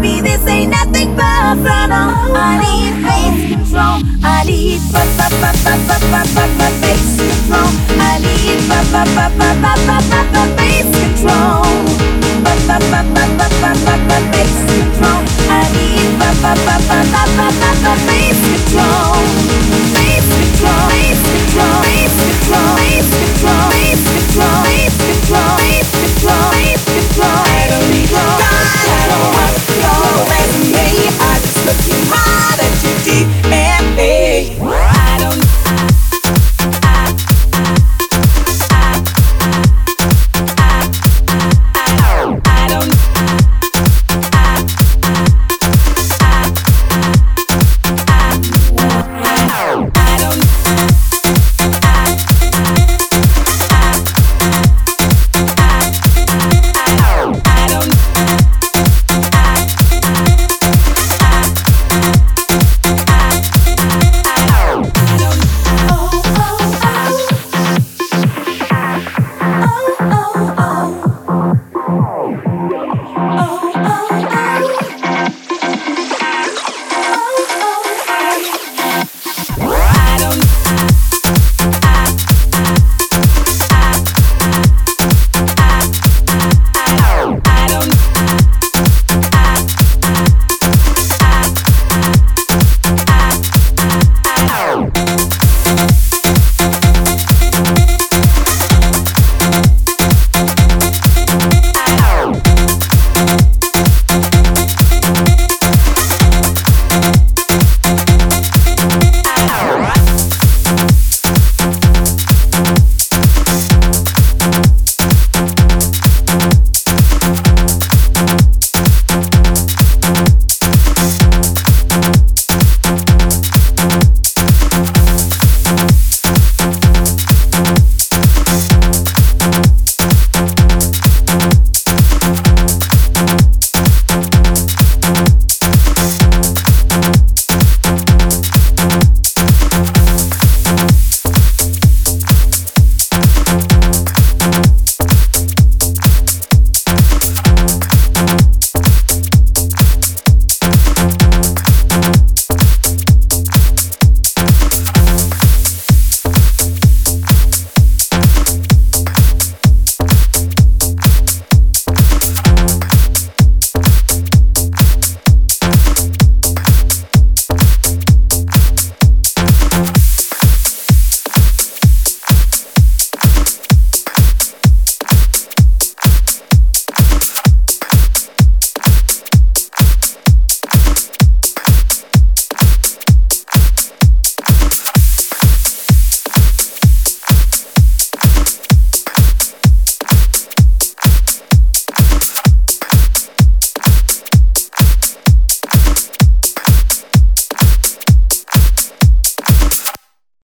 Baby,